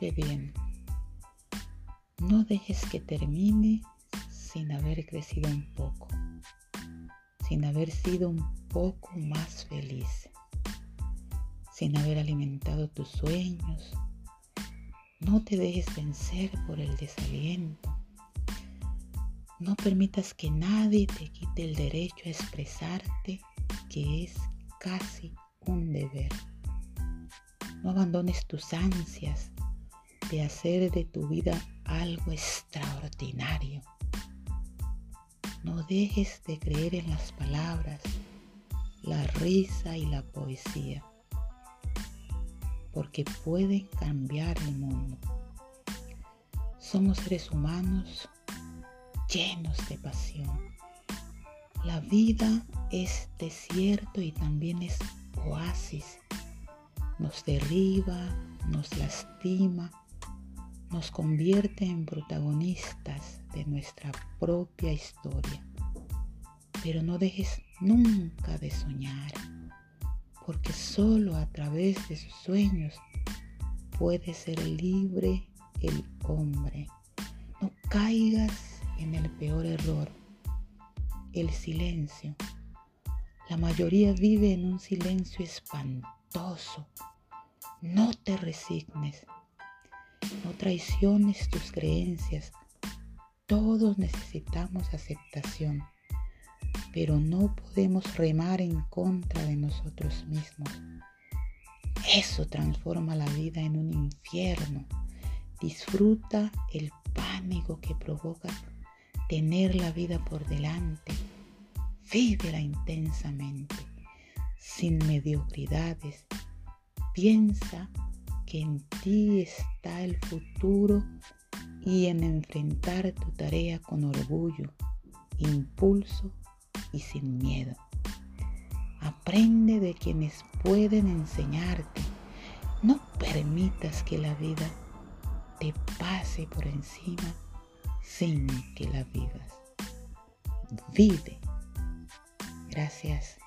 Bien. No dejes que termine sin haber crecido un poco, sin haber sido un poco más feliz, sin haber alimentado tus sueños. No te dejes vencer por el desaliento. No permitas que nadie te quite el derecho a expresarte, que es casi un deber. No abandones tus ansias de hacer de tu vida algo extraordinario. No dejes de creer en las palabras, la risa y la poesía, porque pueden cambiar el mundo. Somos seres humanos llenos de pasión. La vida es desierto y también es oasis. Nos derriba, nos lastima, nos convierte en protagonistas de nuestra propia historia. Pero no dejes nunca de soñar, porque solo a través de sus sueños puede ser libre el hombre. No caigas en el peor error, el silencio. La mayoría vive en un silencio espantoso. No te resignes. Traiciones tus creencias. Todos necesitamos aceptación, pero no podemos remar en contra de nosotros mismos. Eso transforma la vida en un infierno. Disfruta el pánico que provoca tener la vida por delante. Vívela intensamente, sin mediocridades. Piensa en ti está el futuro y en enfrentar tu tarea con orgullo, impulso y sin miedo. Aprende de quienes pueden enseñarte. No permitas que la vida te pase por encima sin que la vivas. Vive. Gracias.